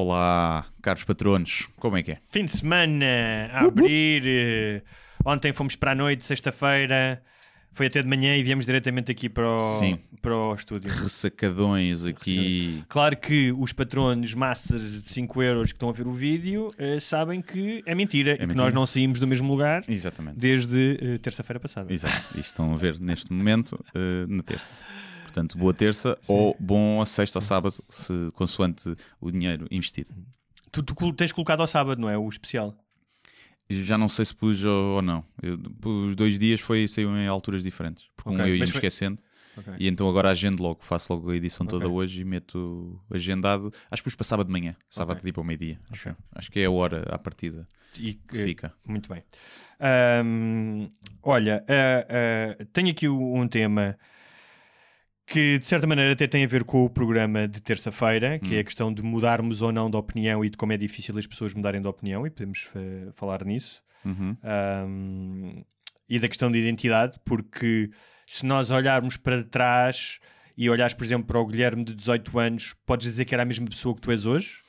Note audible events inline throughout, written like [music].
Olá, caros patronos, como é que é? Fim de semana a abrir. eh, Ontem fomos para a noite, sexta-feira. Foi até de manhã e viemos diretamente aqui para o, Sim. para o estúdio. Ressacadões aqui. Claro que os patronos masters de 5 euros que estão a ver o vídeo eh, sabem que é mentira e que mentira. nós não saímos do mesmo lugar Exatamente. desde eh, terça-feira passada. Exato. E estão a ver neste momento eh, na terça. Portanto, boa terça ou bom a sexta ou sábado, se, consoante o dinheiro investido. Tu, tu tens colocado ao sábado, não é? O especial. Já não sei se pus ou, ou não. Eu- os dois dias foi, saiu em alturas diferentes. Porque um Ok, eu mas foi- esquecendo. E então agora agendo logo, faço logo a edição toda Ok. hoje e meto agendado. Acho que pus para sábado de manhã, sábado Ok. tipo ao meio-dia. Acho, acho que é a hora à partida E que fica. Muito bem. Olha, ah, ah, tenho aqui um tema que de certa maneira até tem a ver com o programa de terça-feira, que é a questão de mudarmos ou não de opinião e de como é difícil as pessoas mudarem de opinião, e podemos eh, falar nisso. Uhum. Ahm, e da questão de identidade, porque se nós olharmos para trás e olhares, por exemplo, para o Guilherme de 18 anos, podes dizer que era a mesma pessoa que tu és hoje?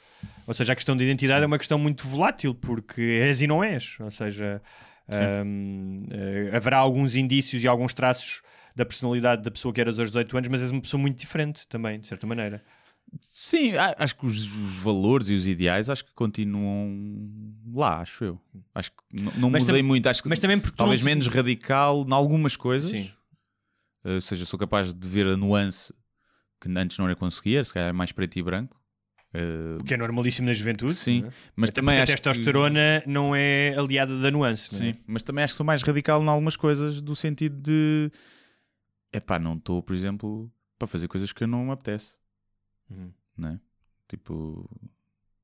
Ou seja, a questão de identidade é uma questão muito volátil, porque és e não és. Ou seja, ahm, eh, haverá alguns indícios e alguns traços da personalidade da pessoa que eras aos 18 anos, mas és uma pessoa muito diferente também, de certa maneira. Sim, acho que os valores e os ideais acho que continuam lá, acho eu. Acho que não mudei muito, acho que Mas também porque tu talvez não- menos radical em algumas coisas. Sim. Uh, ou seja, sou capaz de ver a nuance que antes não era conseguir, se calhar é mais preto e branco. Uh, Que é normalíssimo na juventude. Sim, não é? mas Até também porque a acho testosterona não é aliada da nuance. que, é? sim, mas também acho que sou mais radical em algumas coisas do sentido de epá, não estou, por exemplo, para fazer coisas que eu não me apetece, Uhum. né? Tipo,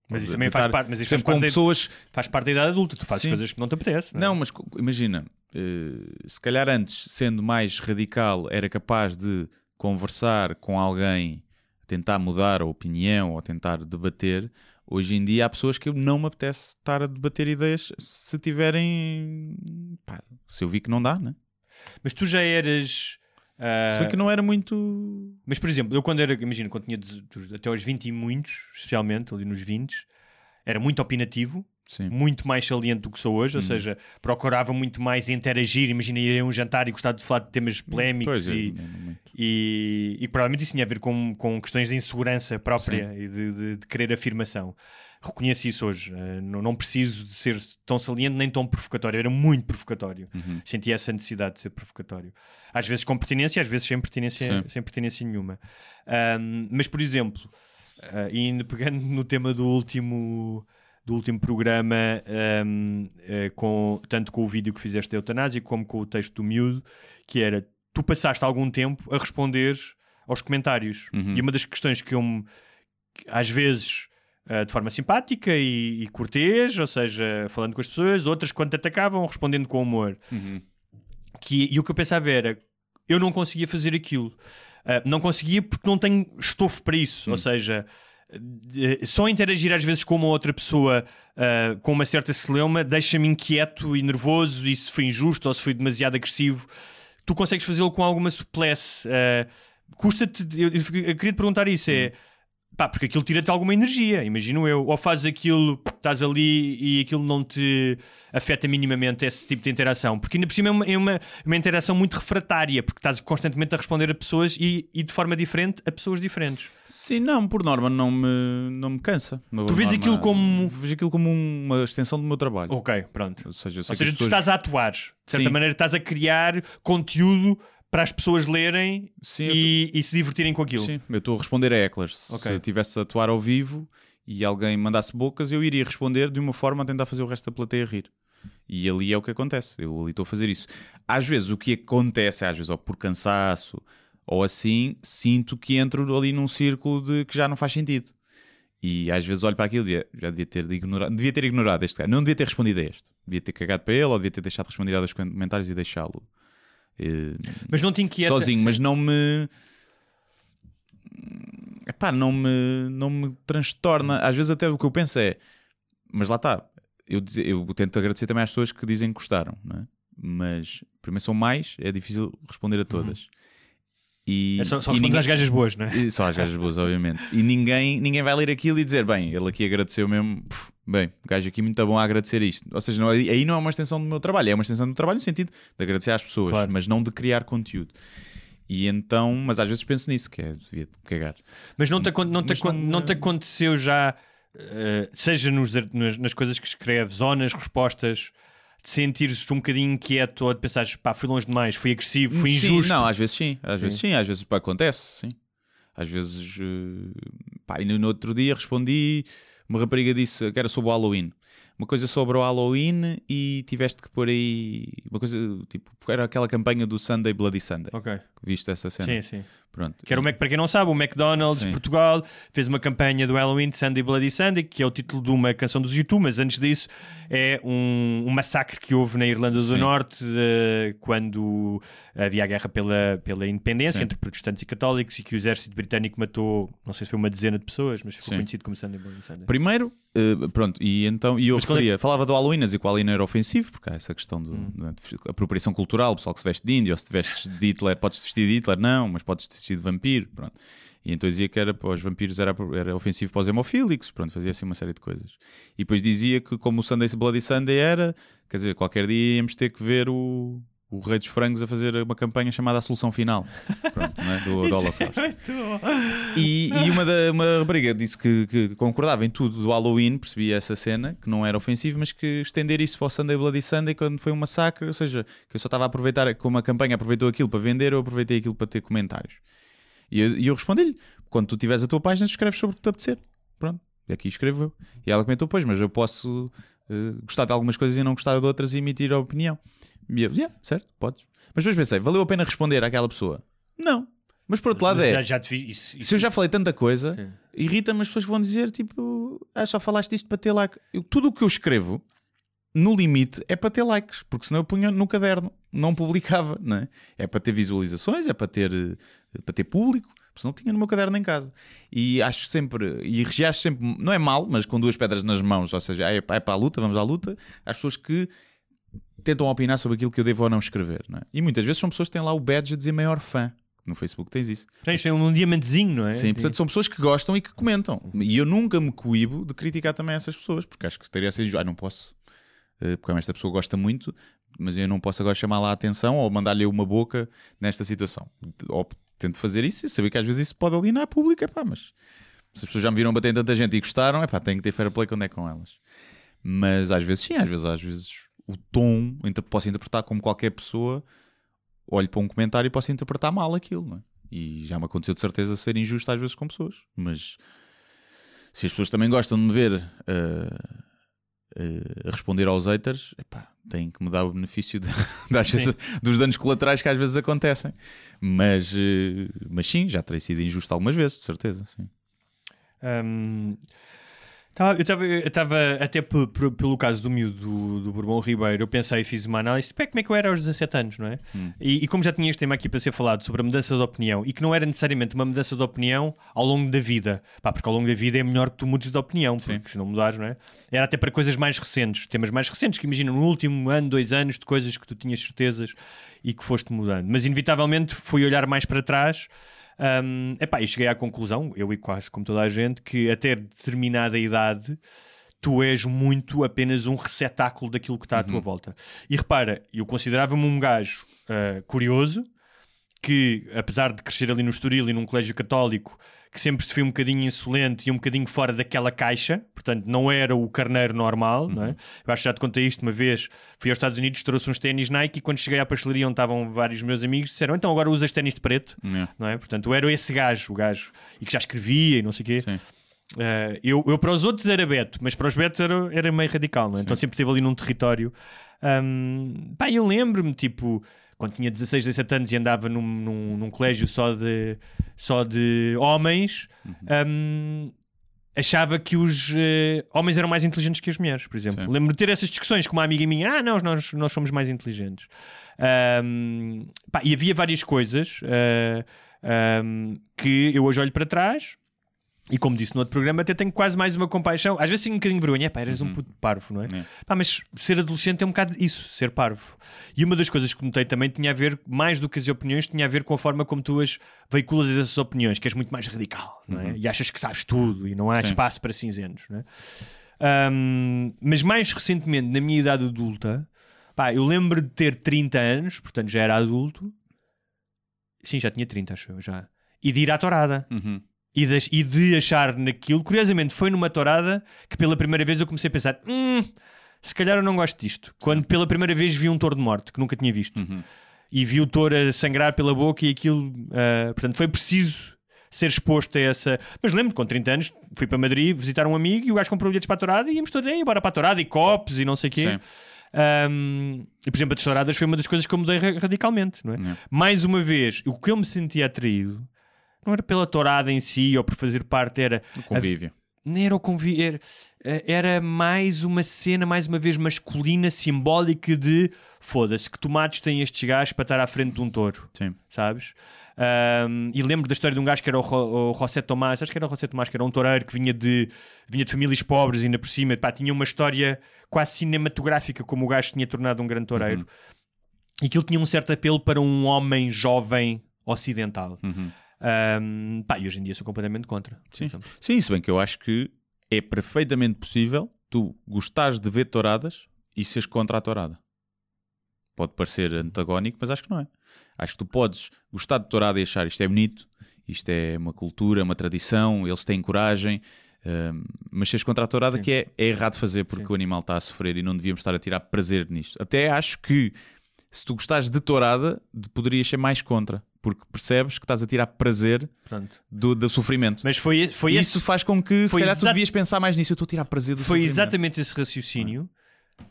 Mas isso de também faz parte, mas isso faz parte, da, pessoas faz parte da idade adulta. Tu fazes Sim. coisas que não te apetece. Não, é? Não, mas imagina, eh, se calhar antes, sendo mais radical, era capaz de conversar com alguém, tentar mudar a opinião ou tentar debater. Hoje em dia há pessoas que não me apetece estar a debater ideias se tiverem. pá, se eu vi que não dá, né? Mas tu já eras. Bem que não era muito. Mas, por exemplo, eu quando era, imagina, quando tinha até aos 20 e muitos, especialmente ali nos 20, era muito opinativo, Sim. muito mais saliente do que sou hoje, ou Hum. seja, procurava muito mais interagir. Imagina ir a um jantar e gostava de falar de temas polémicos Pois é, e, não muito. E, e provavelmente isso tinha a ver com, com questões de insegurança própria e de, de- de querer afirmação. Reconheço isso hoje. Eh, não, não preciso de ser tão saliente nem tão provocatório. Eu era muito provocatório. Uhum. Sentia essa necessidade de ser provocatório. Às vezes com pertinência, às vezes sem pertinência, Sim. sem pertinência nenhuma. Ahm, mas, por exemplo, ah, e ainda pegando [laughs] no tema do último do último programa, ahm, eh, com, tanto com o vídeo que fizeste da eutanásia como com o texto do miúdo, que era tu passaste algum tempo a responder aos comentários. Uhum. E uma das questões que eu me, às vezes ah, de forma simpática e, e cortês, ou seja, falando com as pessoas, outras quando te atacavam, respondendo com humor. Uhum. Que, e o que eu pensava era, eu não conseguia fazer aquilo. Ah, não conseguia porque não tenho estofo para isso. Ou seja, de- só interagir às vezes com uma outra pessoa ah, com uma certa celeuma deixa-me inquieto e nervoso e se foi injusto ou se foi demasiado agressivo. Tu consegues fazê-lo com alguma suplesse. Ah, Custa-te. Eu, eu queria te perguntar isso: é. Pá, porque aquilo tira-te alguma energia, imagino eu. Ou fazes aquilo, estás ali e aquilo não te afeta minimamente esse tipo de interação. Porque ainda por cima é uma, é uma, uma interação muito refratária, porque estás constantemente a responder a pessoas e, e de forma diferente a pessoas diferentes. Sim, não, por norma não me, não me cansa. Por Tu vês norma, aquilo como- Vejo aquilo como uma extensão do meu trabalho. Ok, pronto. Ou seja, Ou seja, tu pessoas- estás a atuar, de certa Sim. maneira, estás a criar conteúdo para as pessoas lerem Sim, e, e se divertirem com aquilo. Sim, eu estou a responder a hecklers. Se Ok. eu estivesse a atuar ao vivo e alguém mandasse bocas, eu iria responder de uma forma a tentar fazer o resto da plateia rir. E ali é o que acontece. Eu ali estou a fazer isso. Às vezes o que acontece, às vezes ou por cansaço ou assim, sinto que entro ali num círculo de que já não faz sentido. E às vezes olho para aquilo e já devia ter de ignorar, devia ter ignorado este cara. Não devia ter respondido a este. Devia ter cagado para ele ou devia ter deixado de responder aos comentários e deixá-lo. Eh, Mas não te inquieta. sozinho, mas não me. Epá, não me, não me transtorna. Às vezes, até o que eu penso é, mas lá está. Eu, eu tento agradecer também às pessoas que dizem que gostaram, não é? mas primeiro são mais, é difícil responder a todas. E, É só, só e respondes às gajas boas, não é? e Só às gajas boas, obviamente. E ninguém, ninguém vai ler aquilo e dizer, bem, ele aqui agradeceu mesmo, puf, bem, o gajo aqui muito bom a agradecer isto. Ou seja, não, aí não é uma extensão do meu trabalho, é uma extensão do meu trabalho no sentido de agradecer às pessoas, Claro. mas não de criar conteúdo. E então, mas às vezes penso nisso, que é devia cagar. Mas não te, não te, não- não te aconteceu já, eh, seja nos, nas, nas coisas que escreves ou nas respostas, de sentires-te um bocadinho inquieto ou de pensares, pá, fui longe demais, fui agressivo, fui Sim, injusto. não, às vezes sim, às vezes sim, às vezes pá, acontece, sim. Às vezes, eh, pá, e no, no outro dia respondi, uma rapariga disse que era sobre o Halloween. Uma coisa sobre o Halloween e tiveste que pôr aí uma coisa, tipo, era aquela campanha do Sunday Bloody Sunday. Ok, Viste essa cena? sim, sim. Pronto. Que era o Mac, para quem não sabe, o McDonald's Sim. Portugal fez uma campanha do Halloween de Sunday Bloody Sunday, que é o título de uma canção dos YouTube, mas antes disso é um, um massacre que houve na Irlanda do Sim. Norte eh, quando havia a guerra pela, pela independência Sim. entre protestantes e católicos e que o exército britânico matou, não sei se foi uma dezena de pessoas, mas ficou conhecido como Sunday Bloody Sunday. Primeiro, eh, pronto, e então e eu Mas é referia, falava do Halloween, dizer que o Halloween era ofensivo, porque há essa questão Hum. do- da apropriação cultural, o pessoal que se veste de índio, ou se te vestes de Hitler, podes de Hitler, não, mas podes te vestir de vampiro, pronto. E então dizia que era para os vampiros era, era ofensivo para os hemofílicos, pronto, fazia assim uma série de coisas. E depois dizia que como o Sunday Bloody Sunday era, quer dizer, qualquer dia íamos ter que ver o, o Rei dos Frangos a fazer uma campanha chamada A Solução Final, pronto, não é? do, [laughs] do Holocausto. E, e uma, da, uma rapariga disse que, que concordava em tudo do Halloween, percebia essa cena, que não era ofensivo, mas que estender isso para o Sunday Bloody Sunday quando foi um massacre, ou seja, que eu só estava a aproveitar, como a campanha aproveitou aquilo para vender, eu aproveitei aquilo para ter comentários. E eu, eu respondi-lhe: quando tu tiveres a tua página, escreves sobre o que te apetecer. Pronto, e aqui escrevo eu. E ela comentou: pois, mas eu posso eh, gostar de algumas coisas e não gostar de outras e emitir a opinião. E eu, yeah, certo, podes. Mas depois pensei: valeu a pena responder àquela pessoa? Não. Mas por outro lado Mas é. já, já te vi isso, isso- Se eu já falei tanta coisa, irrita-me as pessoas que vão dizer tipo, ah, só falaste isto para ter like. Eu- tudo o que eu escrevo, no limite, é para ter likes, porque senão eu punha no caderno, não publicava, não é? É para ter visualizações, é para ter, eh, para ter público, porque senão tinha no meu caderno em casa. E acho sempre, e reajo sempre, não é mal, mas com duas pedras nas mãos, ou seja, é, é para a luta, vamos à luta, às pessoas que tentam opinar sobre aquilo que eu devo ou não escrever, não é? E muitas vezes são pessoas que têm lá o badge a dizer maior fã. No Facebook tens isso. Tens um, um diamantezinho, não é? Sim, portanto são pessoas que gostam e que comentam. E eu nunca me coíbo de criticar também essas pessoas, porque acho que estaria a ser. Ah, não posso, eh, porque esta pessoa gosta muito, mas eu não posso agora chamar-la a atenção ou mandar-lhe uma boca nesta situação. Ou tento fazer isso e saber que às vezes isso pode alienar público, epá, mas se as pessoas já me viram bater em tanta gente e gostaram, epá, tenho que ter fair play quando é com elas. Mas às vezes sim, às vezes, às vezes o tom posso interpretar como qualquer pessoa olho para um comentário e posso interpretar mal aquilo, não é? E já me aconteceu de certeza ser injusto às vezes com pessoas, mas se as pessoas também gostam de me ver uh, uh, a responder aos haters, epá, têm que me dar o benefício de- [laughs] vezes, dos danos colaterais que às vezes acontecem. Mas, uh, mas sim, já terei sido injusto algumas vezes, de certeza. Sim. Hum, tava- eu estava até pe- pe- pelo caso do miúdo do, do Bourbon Ribeiro, eu pensei e fiz uma análise é, como é que eu era aos 17 anos, não é? Hum. E, e como já tinha este tema aqui para ser falado sobre a mudança de opinião e que não era necessariamente uma mudança de opinião ao longo da vida, pá, porque ao longo da vida é melhor que tu mudes de opinião, porque Sim. se não mudares, não é? Era até para coisas mais recentes, temas mais recentes, que imagina no último ano, dois anos, de coisas que tu tinhas certezas e que foste mudando. Mas inevitavelmente fui olhar mais para trás. Um, epá, e cheguei à conclusão, eu e quase como toda a gente, que até determinada idade tu és muito apenas um receptáculo daquilo que está à tua volta. E repara, eu considerava-me um gajo ah, curioso que, apesar de crescer ali no Estoril e num colégio católico, que sempre se foi um bocadinho insolente e um bocadinho fora daquela caixa, portanto não era o carneiro normal, não é? Eu acho que já te contei isto uma vez, fui aos Estados Unidos, trouxe uns ténis Nike e quando cheguei à pastelaria onde estavam vários meus amigos, disseram, então agora usas ténis de preto, Yeah. não é? Portanto, eu era esse gajo, o gajo, e que já escrevia e não sei o quê. Sim. Uh, eu, eu para os outros era Beto, mas para os Betos era, era meio radical, não é? então sempre esteve ali num território. Um, pá, eu lembro-me, tipo, quando tinha 16, 17 anos e andava num, num, num colégio só de, só de homens, um, achava que os eh, homens eram mais inteligentes que as mulheres, por exemplo. Lembro-me de ter essas discussões com uma amiga minha: ah, não, nós, nós somos mais inteligentes. Um, pá, e havia várias coisas uh, um, que eu hoje olho para trás E como disse no outro programa, até tenho quase mais uma compaixão. Às vezes tenho um bocadinho de vergonha. É pá, eras um puto parvo, não é? É. Pá, mas ser adolescente é um bocado isso, ser parvo. E uma das coisas que notei também tinha a ver, mais do que as opiniões, tinha a ver com a forma como tu as veiculas essas opiniões, que és muito mais radical, não é? E achas que sabes tudo e não há Sim. espaço para cinzentos, não é? Ahm, mas mais recentemente, na minha idade adulta, pá, eu lembro de ter 30 anos, portanto já era adulto. Sim, já tinha 30, acho eu, já. E de ir à torada Uhum. E de, e de achar naquilo. Curiosamente, foi numa tourada que pela primeira vez eu comecei a pensar: hum, se calhar eu não gosto disto. Quando pela primeira vez vi um touro de morte que nunca tinha visto Uhum. e vi o touro a sangrar pela boca e aquilo. ah, portanto, foi preciso ser exposto a essa. Mas lembro, com 30 anos, fui para Madrid visitar um amigo e o gajo comprou bilhetes para a tourada e íamos todos aí, bora para a tourada e copos e não sei o quê. Sim. Um, e por exemplo, a touradas foi uma das coisas que eu mudei ra- radicalmente, não é? É. Mais uma vez, o que eu me sentia atraído não era pela tourada em si ou por fazer parte, era O convívio. nem era o convi era, era mais uma cena, mais uma vez masculina, simbólica de foda-se, que tomates têm estes gajos para estar à frente de um touro, Sim. sabes? Um, e lembro da história de um gajo que era o, Ro, o José Tomás, acho que era o José Tomás, que era um toureiro que vinha de, vinha de famílias pobres ainda por cima pá, tinha uma história quase cinematográfica, como o gajo tinha tornado um grande toureiro. Uhum. E aquilo tinha um certo apelo para um homem jovem ocidental. Uhum. Um, pá, e hoje em dia sou completamente contra. Sim. Sim, se bem que eu acho que é perfeitamente possível tu gostares de ver touradas e seres contra a tourada. Pode parecer antagónico, mas acho que não é. Acho que tu podes gostar de tourada e achar isto é bonito, isto é uma cultura, uma tradição, eles têm coragem, hum, mas seres contra a tourada Sim. que é, é errado fazer porque Sim. o animal está a sofrer e não devíamos estar a tirar prazer nisto. Até acho que se tu gostares de tourada, de- poderias ser mais contra, porque percebes que estás a tirar prazer do, do sofrimento. Mas foi, foi, E esse, isso faz com que, se foi calhar, tu devias pensar mais nisso. Eu estou a tirar prazer do foi sofrimento. exatamente esse raciocínio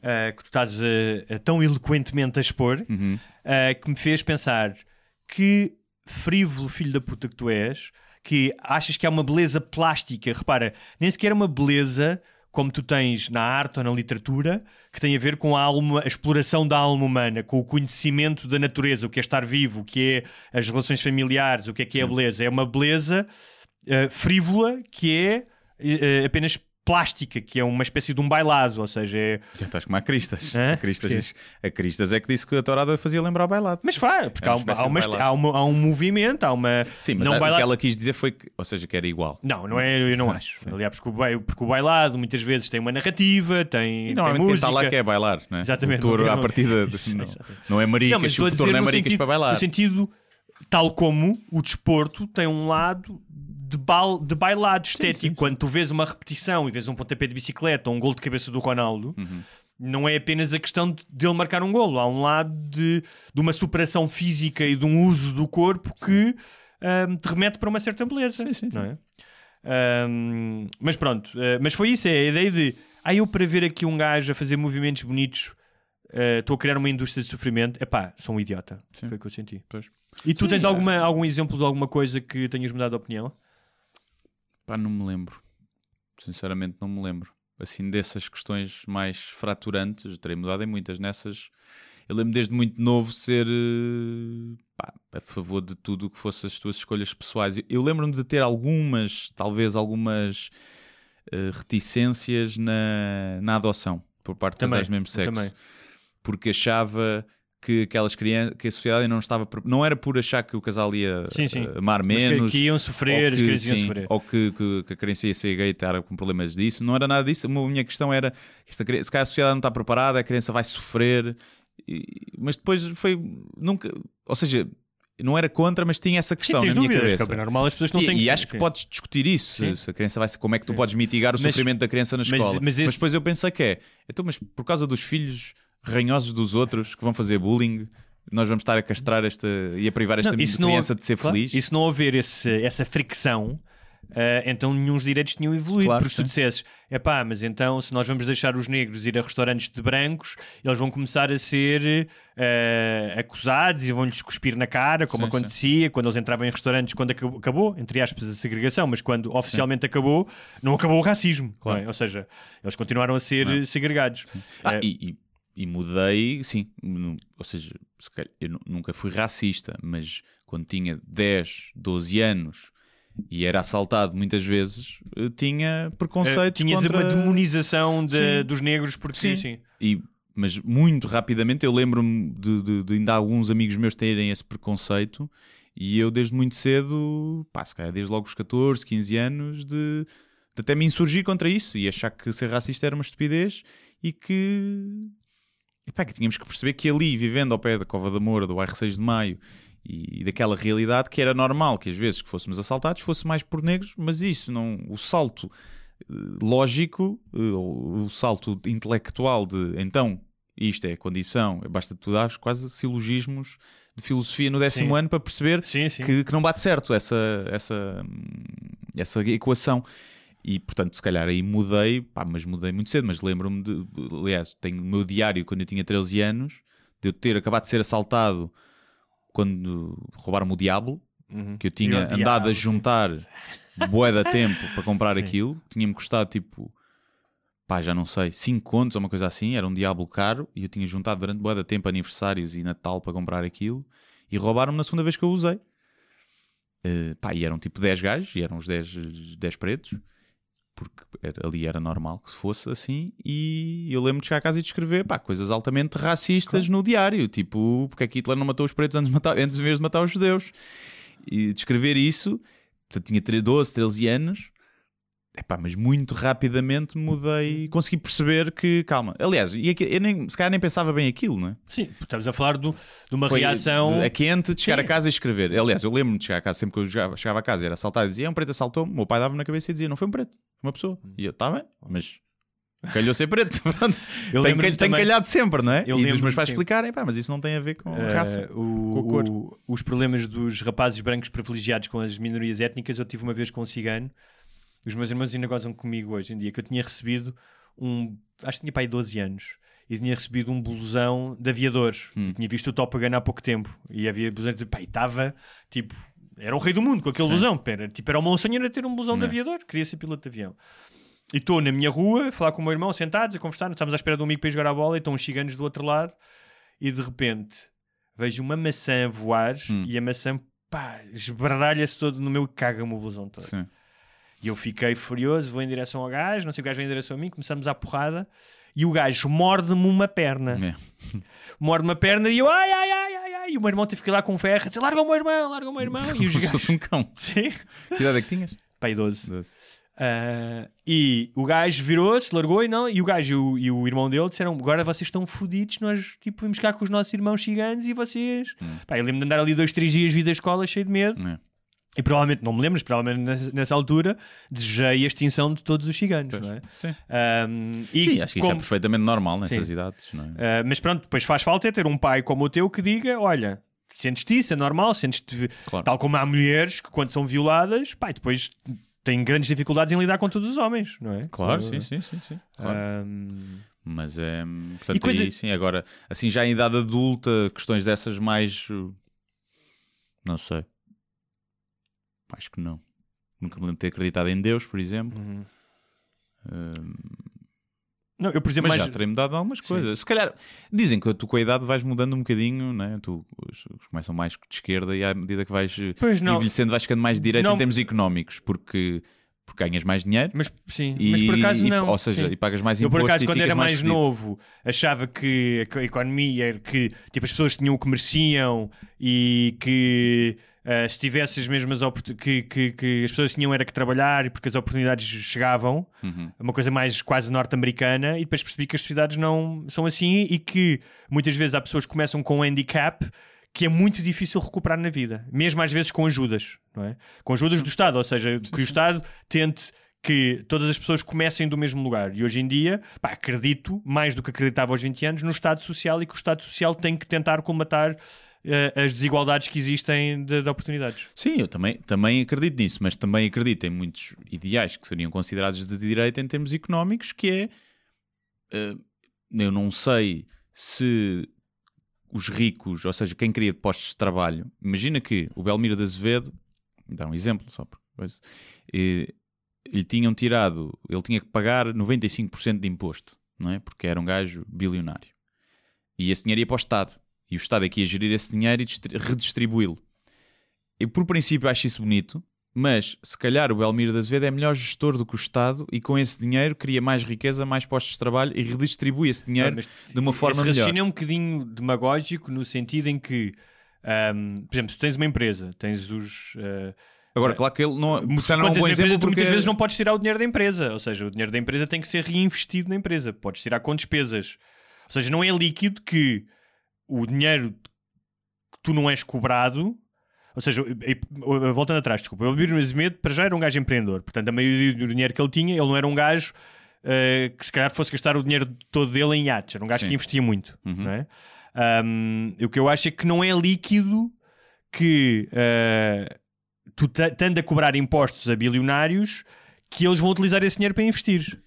ah, que tu estás a tão eloquentemente a expor Uhum. ah, que me fez pensar que frívolo filho da puta que tu és, que achas que é uma beleza plástica. Repara, nem sequer é uma beleza como tu tens na arte ou na literatura, que tem a ver com a alma, a exploração da alma humana, com o conhecimento da natureza, o que é estar vivo, o que é as relações familiares, o que é que é a beleza. É uma beleza eh, frívola que é eh, apenas plástica, que é uma espécie de um bailado, ou seja, é... Já estás como a Cristas. Hã? A Cristas, diz- a Cristas é que disse que a tourada fazia lembrar bailado. Mas faz, porque É há, um- há, de uma- há uma- há um movimento, há uma... Sim, mas não a- o bailado- que ela quis dizer foi que, ou seja, que era igual. Não, não é, eu não acho. Sim. Aliás, porque o, porque o bailado muitas vezes tem uma narrativa, tem, E tem normalmente quem música. está lá quer bailar, não é? Exatamente, O touro não- à partida [laughs] Isso, não, não é maricas, Não, mas o touro não é maricas sentido, para bailar. no sentido, tal como o desporto tem um lado de, bal, de bailado estético. sim, sim. Quando tu vês uma repetição e vês um pontapé de bicicleta ou um gol de cabeça do Ronaldo, Uhum. não é apenas a questão de, de ele marcar um golo. Há um lado de, de uma superação física e de um uso do corpo que ahm, te remete para uma certa beleza. Sim, sim, Não é? Ahm, mas pronto, ah, mas foi isso, é a ideia de ah, eu para ver aqui um gajo a fazer movimentos bonitos ah, estou a criar uma indústria de sofrimento, epá, sou um idiota. Sim. Foi o que eu senti. Pois. E tu Sim, tens é. alguma, algum exemplo de alguma coisa que tenhas mudado de opinião? Pá, não me lembro. Sinceramente, não me lembro. Assim, dessas questões mais fraturantes, terei mudado em muitas. Nessas, eu lembro desde muito novo ser eh, pá, a favor de tudo o que fosse as tuas escolhas pessoais. Eu- lembro-me de ter algumas, talvez algumas eh, reticências na, na adoção por parte Também, dos do mesmo sexo. também. Porque achava que aquelas crianças, que a sociedade não estava, não era por achar que o casal ia Sim, sim. eh, amar Mas que- menos, que, iam sofrer, ou as que, crianças iam sim, sofrer. ou que, que- que a criança ia ser gay e estar com problemas disso. Não era nada disso. A minha questão era: esta, se calhar a sociedade não está preparada, a criança vai sofrer. E- mas depois foi. Nunca. Ou seja, não era contra, mas tinha essa Sim, questão tens na minha dúvidas, cabeça. que é normal as pessoas não e, têm e acho que sim. podes discutir isso. Sim. Se a criança vai como é que tu Sim. podes mitigar o Mas- sofrimento da criança na mas- escola? mas esse- depois eu pensei que é, então, mas por causa dos filhos ranhosos dos outros que vão fazer bullying, nós vamos estar a castrar esta e a privar esta Não, se não- criança de ser Claro, feliz? E se não houver esse- essa fricção, ah, então nenhum dos direitos tinham evoluído. Claro, porque se tu dissesses, é pá, mas então se nós vamos deixar os negros ir a restaurantes de brancos, eles vão começar a ser ah, acusados e vão-lhes cuspir na cara, como Sim, sim. acontecia quando eles entravam em restaurantes, quando acabou, acabou, entre aspas, a segregação, mas quando oficialmente acabou, não acabou o racismo. Claro. não é? Ou seja, eles continuaram a ser Não. segregados. Ah, Eh, e, e- e mudei, sim. Ou seja, se calhar, eu nu- nunca fui racista, mas quando tinha 10, 12 anos e era assaltado muitas vezes, eh, tinha Eh, preconceitos tinhas contra... uma demonização de- dos negros porque sim, Sim. sim. E, mas muito rapidamente eu lembro-me de, de, de ainda alguns amigos meus terem esse preconceito e eu desde muito cedo, pá, se calhar desde logo os 14, 15 anos, de, de até me insurgir contra isso e achar que ser racista era uma estupidez e que, e pá, que tínhamos que perceber que ali, vivendo ao pé da Cova da Moura, do bairro 6 de Maio e daquela realidade que era normal que às vezes que fôssemos assaltados fosse mais por negros, mas isso não, o salto eh, lógico, eh, o salto intelectual de então isto é a condição, basta tu dares quase silogismos de filosofia no décimo Sim. ano para perceber Sim, sim. que, que não bate certo essa, essa, hum, essa equação. E portanto, se calhar aí mudei, pá, mas mudei muito cedo. Mas lembro-me de, aliás, tenho o meu diário quando eu tinha 13 anos, de eu ter acabado de ser assaltado quando roubaram-me o Diablo, Uhum. que eu tinha o andado diabo, a juntar [laughs] bué da tempo para comprar Sim. aquilo. Tinha-me custado tipo, pá, já não sei, 5 contos ou uma coisa assim. Era um Diablo caro e eu tinha juntado durante bué da tempo aniversários e Natal para comprar aquilo. E roubaram-me na segunda vez que eu usei. Eh, pá, e eram tipo 10 gajos, e eram os 10, 10 pretos, porque era- ali era normal que se fosse assim. E eu lembro de chegar a casa e de escrever pá, coisas altamente racistas no diário, tipo, porque é que Hitler não matou os pretos antes de matar, antes de matar os judeus. E de escrever isso, portanto, tinha 13, 12, 13 anos. Epá, mas muito rapidamente mudei, consegui perceber que, calma, aliás, eu nem, se calhar nem pensava bem aquilo, não é? Sim, estamos a falar do- de uma Foi reação. a quente de chegar Sim. a casa e escrever. Aliás, eu lembro-me de chegar a casa, sempre que eu chegava, chegava a casa e era assaltado e dizia, "É um preto assaltou-me. O meu pai dava-me na cabeça e dizia, não foi um preto, uma pessoa. E eu, está bem, mas calhou ser preto. [laughs] Eu tem, tem calhado sempre, não é? Eu e dos meus pais que- explicarem, pá, mas isso não tem a ver com Eh, raça. o- com a o- os problemas dos rapazes brancos privilegiados com as minorias étnicas, eu tive uma vez com um cigano. Os meus irmãos ainda gozam comigo hoje em dia, que eu tinha recebido um. Acho que tinha pai 12 anos. E tinha recebido um blusão de aviadores. Hum. Tinha visto o Top Gun há pouco tempo. E havia blusão de. Pai, estava tipo. Era o rei do mundo com aquele Sim. blusão. Era, tipo, era uma monsanha a ter um blusão de É. aviador. Queria ser piloto de avião. E estou na minha rua a falar com o meu irmão, sentados, a conversar. Estamos à espera de um amigo para ir jogar a bola. E estão uns ciganos do outro lado. E de repente vejo uma maçã voar. Hum. E a maçã, pá, esbardalha-se todo no meu e caga-me o blusão todo. Sim. E eu fiquei furioso, vou em direção ao gajo, não sei o gajo vem em direção a mim, começamos à porrada e o gajo morde-me uma perna. É. Morde-me uma perna e eu, ai, ai, ai, ai, ai. E o meu irmão teve que ir lá com ferro, dizer, larga o meu irmão, larga o meu irmão. E os gajos, fosse um cão. [laughs] sim, Que idade é que tinhas? pai 12. Doze. Ah, e o gajo virou-se, largou e não, e o gajo e o, e o irmão dele disseram: Agora vocês estão fodidos, nós tipo vimos cá com os nossos irmãos ciganos e vocês. Hum. Pá, eu lembro de andar ali dois, três dias vida da escola cheio de medo. É. E provavelmente, não me lembro, mas provavelmente nessa, altura desejei a extinção de todos os ciganos, Pois. não é? Sim. Ahm, e Sim, acho que isso é como- perfeitamente normal nessas Sim. idades, não é? ah, mas pronto, depois faz falta é ter um pai como o teu que diga: olha, sentes-te isso, é normal, sentes-te. Claro. Tal como há mulheres que, quando são violadas, pá, e depois têm grandes dificuldades em lidar com todos os homens, não é? Claro, sim, sim, sim. sim. Claro. ahm, Mas é. Portanto, E coisa- aí, sim, agora, assim, já em idade adulta, questões dessas mais. uh, Não sei. Acho que não. Nunca me lembro de ter acreditado em Deus, por exemplo. uhum. Um, Não, eu, por exemplo, mas mais. já terei mudado algumas coisas. Se calhar, dizem que tu com a idade vais mudando um bocadinho, né? tu os, os começam mais de esquerda e à medida que vais Pois não, envelhecendo vais ficando mais de direita Não. em termos económicos, porque, porque ganhas mais dinheiro. mas sim, E, mas por acaso e- não. ou seja, sim. e pagas mais Eu, imposto por acaso, e quando era mais, fedido. novo, achava que a economia era que tipo, as pessoas tinham o que mereciam e que ah, se tivesse as mesmas oportunidades que, que, que as pessoas tinham era que trabalhar porque as oportunidades chegavam, Uhum. uma coisa mais quase norte-americana, e depois percebi que as sociedades não são assim e que muitas vezes há pessoas que começam com um handicap que é muito difícil recuperar na vida, mesmo às vezes com ajudas, não é? Com ajudas do Estado, ou seja, que o Estado tente que todas as pessoas comecem do mesmo lugar. E hoje em dia, pá, acredito, mais do que acreditava aos 20 anos, no Estado Social e que o Estado Social tem que tentar colmatar eh, as desigualdades que existem de, de oportunidades. Sim, eu também, também acredito nisso, mas também acredito em muitos ideais que seriam considerados de direita em termos económicos, que é eh, eu não sei se os ricos, ou seja, quem cria postos de trabalho, imagina que o Belmiro de Azevedo, dar um exemplo só por eh, lhe tinham tirado, ele tinha que pagar 95% de imposto, não é? Porque era um gajo bilionário. E esse dinheiro ia para o Estado. E o Estado é que ia gerir esse dinheiro e distri- redistribuí-lo. Eu, por princípio, acho isso bonito, Mas se calhar o Belmiro da Azevedo é melhor gestor do que o Estado e com esse dinheiro cria mais riqueza, mais postos de trabalho e redistribui esse dinheiro de uma forma esse melhor. raciocínio é um bocadinho demagógico no sentido em que, ahm, por exemplo, se tens uma empresa, tens os. ah, Agora, claro que ele não, calhar não é um bom exemplo porque muitas vezes não podes tirar o dinheiro da empresa, ou seja, o dinheiro da empresa tem que ser reinvestido na empresa, podes tirar com despesas. Ou seja, não é líquido que o dinheiro que tu não és cobrado, ou seja, voltando atrás, desculpa, o Albino Azevedo para já era um gajo empreendedor, portanto a maioria do dinheiro que ele tinha, ele não era um gajo eh, que se calhar fosse gastar o dinheiro todo dele em iates, era um gajo Sim. que investia muito, Uhum. não é? Ahm, o que eu acho é que não é líquido que eh, tu tendo a cobrar impostos a bilionários que eles vão utilizar esse dinheiro para investir.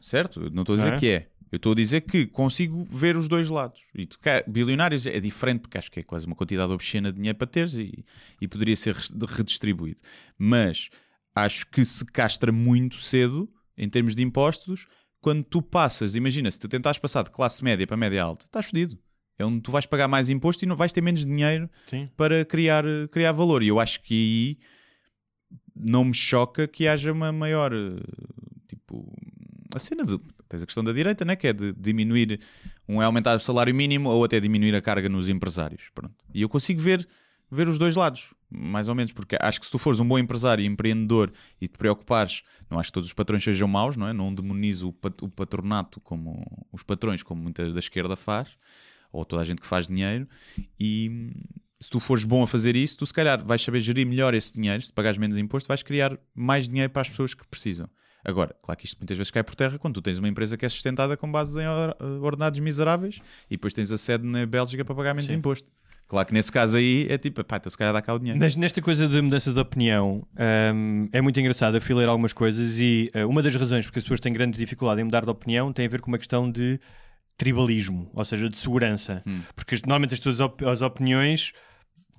Certo, não estou a dizer é? que é. Eu estou a dizer que consigo ver os dois lados. E cá, bilionários é diferente, porque acho que é quase uma quantidade obscena de dinheiro para teres e, e poderia ser redistribuído. Mas acho que se castra muito cedo, em termos de impostos, quando tu passas, imagina, se tu tentares passar de classe média para média alta, estás fodido. É onde tu vais pagar mais imposto e não vais ter menos dinheiro Sim. para criar, criar valor. E eu acho que aí não me choca que haja uma maior tipo a cena de tens a questão da direita, né? que é de diminuir um é aumentar o salário mínimo ou até diminuir a carga nos empresários. Pronto. E eu consigo ver, ver os dois lados, mais ou menos, porque acho que se tu fores um bom empresário e empreendedor e te preocupares, não acho que todos os patrões sejam maus, não é? Não demonizo o, o patronato como os patrões, como muita da esquerda faz, ou toda a gente que faz dinheiro, e se tu fores bom a fazer isso, tu se calhar vais saber gerir melhor esse dinheiro, se pagares menos imposto, vais criar mais dinheiro para as pessoas que precisam. Agora, claro que isto muitas vezes cai por terra quando tu tens uma empresa que é sustentada com base em or- ordenados miseráveis e depois tens a sede na Bélgica para pagar menos Sim. imposto. Claro que nesse caso aí é tipo, pá, então se calhar dá cá o dinheiro. Mas nesta coisa de mudança de opinião hum, é muito engraçado. Eu fui ler algumas coisas e uh, uma das razões porque as pessoas têm grande dificuldade em mudar de opinião tem a ver com uma questão de tribalismo, ou seja, de segurança. Hum. Porque normalmente as tuas op- as opiniões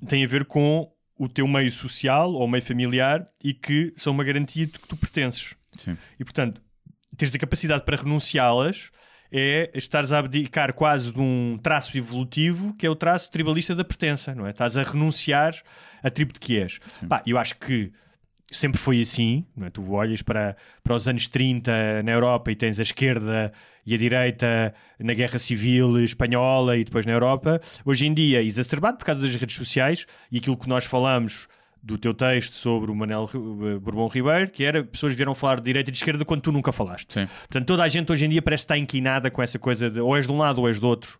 têm a ver com o teu meio social ou meio familiar e que são uma garantia de que tu pertences. Sim. E portanto, teres a capacidade para renunciá-las é estares a abdicar quase de um traço evolutivo que é o traço tribalista da pertença, não é? Estás a renunciar a tribo de que és. Pá, eu acho que sempre foi assim, não é? Tu olhas para, para os anos 30 na Europa e tens a esquerda e a direita na Guerra Civil Espanhola e depois na Europa. Hoje em dia, exacerbado por causa das redes sociais e aquilo que nós falamos do teu texto sobre o Manel eh, Bourbon Ribeiro, que era pessoas vieram falar de direita e de esquerda quando tu nunca falaste. Sim. Portanto, toda a gente hoje em dia parece estar inquinada com essa coisa de ou és de um lado ou és do outro.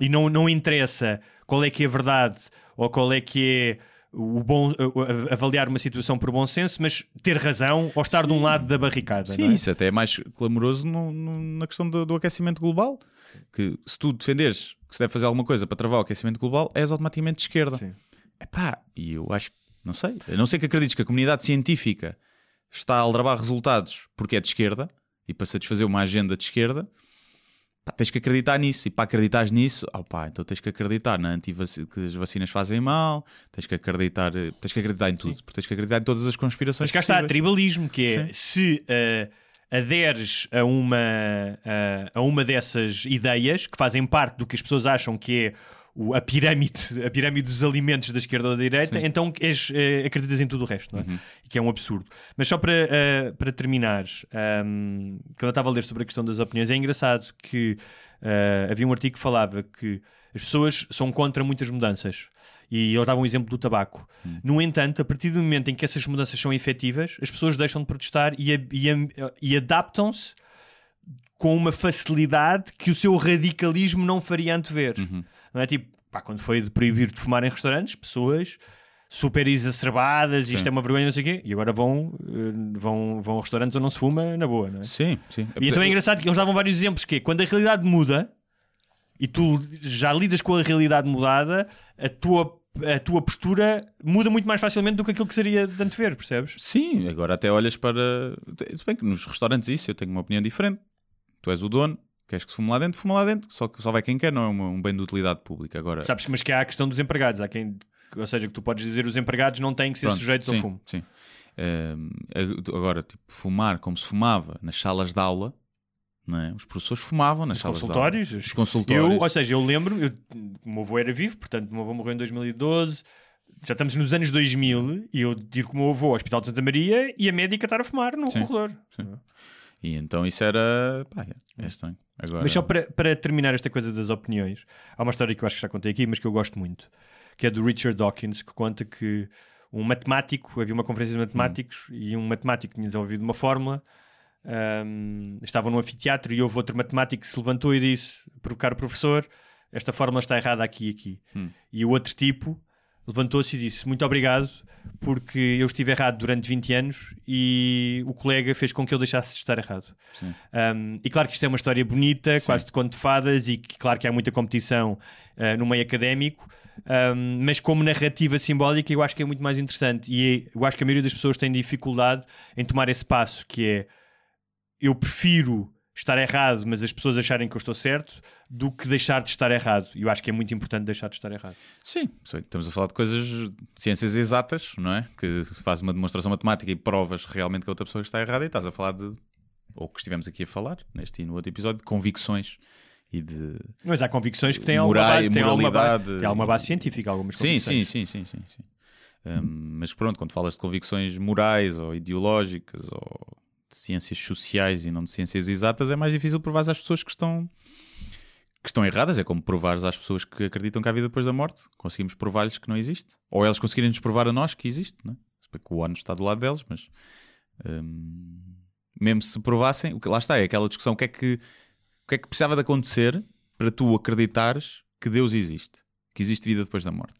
E não, não interessa qual é que é a verdade ou qual é que é o bom, a- avaliar uma situação por bom senso, mas ter razão ou estar de um lado da barricada. Sim, é? isso até é mais clamoroso no- no- na questão do, do aquecimento global. Que se tu defenderes que se deve fazer alguma coisa para travar o aquecimento global, és automaticamente de esquerda. Sim. Epá, e eu acho que, não sei, a não ser que acredites que a comunidade científica está a aldrabar resultados porque é de esquerda e para satisfazer uma agenda de esquerda, pá, tens que acreditar nisso. E para acreditares nisso, oh pá, então tens que acreditar na antivac- que as vacinas fazem mal, tens que acreditar, eh, tens que acreditar em tudo, porque tens que acreditar em todas as conspirações. Mas cá está, possíveis. tribalismo, que é Sim. se eh, aderes a uma, a, a uma dessas ideias que fazem parte do que as pessoas acham que é o- a pirâmide, a pirâmide dos alimentos da esquerda ou da direita, Sim. então és, eh, acreditas em tudo o resto, não é? Uhum. que é um absurdo. Mas só para, eh, para terminar, ahm, quando eu estava a ler sobre a questão das opiniões, é engraçado que eh, havia um artigo que falava que as pessoas são contra muitas mudanças. E eles davam um exemplo do tabaco. No entanto, a partir do momento em que essas mudanças são efetivas, as pessoas deixam de protestar e, e e adaptam-se com uma facilidade que o seu radicalismo não faria antever. Uhum. Não é tipo, pá, quando foi de proibir de fumar em restaurantes, pessoas super exacerbadas, isto Sim. é uma vergonha, não sei o quê, e agora vão, eh, vão, vão a restaurantes onde não se fuma, na boa, não é? Sim, sim. E então é engraçado que eles davam vários exemplos, que é, quando a realidade muda, e tu já lidas com a realidade mudada, a tua, a tua postura muda muito mais facilmente do que aquilo que seria de antever, percebes? Sim, agora até olhas para. Se bem que nos restaurantes isso eu tenho uma opinião diferente. Tu és o dono, queres que se fume lá dentro, fuma lá dentro. Só que só vai quem quer, não é uma- um bem de utilidade pública. Agora, Sabes, mas que há a questão dos empregados, há quem... Ou seja, que tu podes dizer os empregados não têm que ser pronto, sujeitos sim, ao fumo. Sim. Ag- agora, tipo, fumar como se fumava nas salas de aula, é? os professores fumavam nas Os salas consultórios, de aula. os- Os consultórios. Eu, ou seja, eu lembro, eu, o meu avô era vivo, portanto, o meu avô morreu em 2012. já estamos nos anos 2000 e eu ir com o meu avô ao Hospital de Santa Maria e a médica estar a fumar no Sim. corredor. Sim. E então isso era. Pá, é, é estranho. Agora, Mas só para, para terminar esta coisa das opiniões, há uma história que eu acho que já contei aqui, mas que eu gosto muito, que é do Richard Dawkins, que conta que um matemático, havia uma conferência de matemáticos e um matemático tinha desenvolvido uma fórmula, estava num anfiteatro e houve outro matemático que se levantou e disse, provocar o professor, esta fórmula está errada aqui e aqui. Hum. E o outro tipo levantou-se e disse, muito obrigado, porque eu estive errado durante 20 anos e o colega fez com que eu deixasse de estar errado. Um, e claro que isto é uma história bonita, Sim. quase de conto de fadas, e que claro que há muita competição uh, no meio académico, um, mas como narrativa simbólica eu acho que é muito mais interessante. E é- eu acho que a maioria das pessoas tem dificuldade em tomar esse passo, que é eu prefiro estar errado, mas as pessoas acharem que eu estou certo, do que deixar de estar errado. E eu acho que é muito importante deixar de estar errado. Sim, estamos a falar de coisas, de ciências exatas, não é? Que se faz uma demonstração matemática e provas realmente que a outra pessoa está errada e estás a falar de, ou que estivemos aqui a falar, neste e no outro episódio, de convicções e de. Mas há convicções que têm alguma base, têm alguma base, têm alguma base científica, algumas Sim, sim, sim, sim, sim. sim. Hum, mas pronto, quando falas de convicções morais ou ideológicas ou de ciências sociais e não de ciências exatas, é mais difícil provar às pessoas que estão que estão erradas. É como provares às pessoas que acreditam que há vida depois da morte. Conseguimos provar-lhes que não existe. Ou elas conseguirem-nos provar a nós que existe, é? Bem que o ano está do lado deles, mas hum, mesmo se provassem, lá está, é aquela discussão: o que é que, o que é que precisava de acontecer para tu acreditares que Deus existe, que existe vida depois da morte?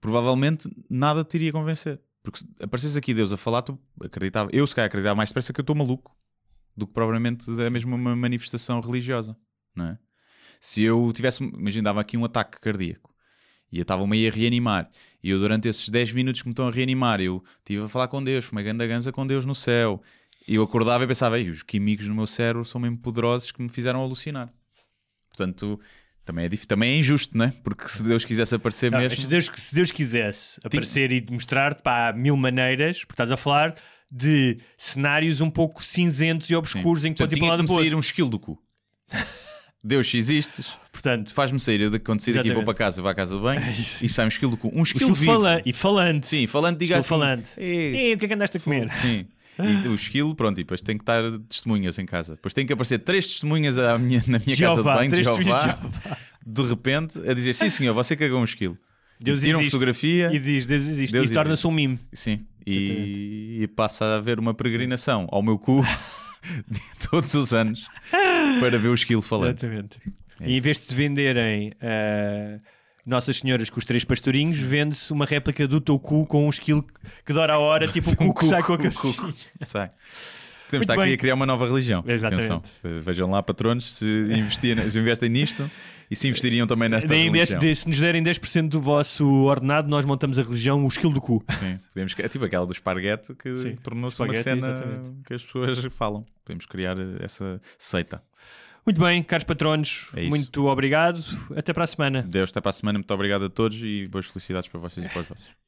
Provavelmente nada te iria convencer. Porque se aparecesse aqui Deus a falar, tu acreditava. Eu, se calhar, acreditava mais depressa que eu estou maluco do que provavelmente é mesmo uma manifestação religiosa, não é? Se eu tivesse, imagina, dava aqui um ataque cardíaco e eu estava meio a reanimar e eu durante esses 10 minutos que me estão a reanimar eu estive a falar com Deus, uma grande ganza com Deus no céu e eu acordava e pensava, os químicos no meu cérebro são mesmo poderosos que me fizeram alucinar. Portanto, também é, também é injusto, não é? Porque se Deus quisesse aparecer Não, mesmo... se, Deus, se Deus quisesse aparecer e mostrar-te pá, há mil maneiras, porque estás a falar de cenários um pouco cinzentos e obscuros em que Portanto, podes ir para para o sair um esquilo do cu. Deus, se existes, Portanto, faz-me sair. Eu, de- quando sair daqui, vou Exatamente. para casa, vou à casa de banho [laughs] isso. e sai um esquilo do cu. Um esquilo esquilo vivo. fala e falante. Sim, falando, diga Esquilo assim. falante. "Ei, Ei, o que é que andaste a comer? Sim. E o esquilo, pronto, e depois tem que estar testemunhas em casa. Depois tem que aparecer três testemunhas à minha, na minha casa de Jeová, banho, de Jeová, Jeová. de repente, a dizer: Sim, senhor, você cagou um esquilo. Deus Tiram existe. fotografia. E diz, Deus existe. Deus e torna-se um mime. Sim, e, e passa a haver uma peregrinação ao meu cu [laughs] todos os anos para ver o esquilo falante. Exatamente. É e em vez de se venderem ah, Nossas Senhoras com os três pastorinhos, vende-se uma réplica do teu cu com um esquilo que dora a hora, [laughs] tipo o cu que sai com a cabecinha. Sai. Podemos estar aqui a criar uma nova religião. Exatamente. Atenção. Vejam lá, patronos, se, investirem, se investem nisto e se investiriam também nesta Deem 10 religião. de- se nos derem 10% do vosso ordenado, nós montamos a religião O Esquilo do Cu. Sim, podemos, é tipo aquela do esparguete que tornou-se uma cena exatamente. que as pessoas falam. Podemos criar essa seita. Muito bem, caros patronos, É muito obrigado. Até para a semana. Deus, até para a semana. Muito obrigado a todos e boas felicidades para vocês e para os vossos.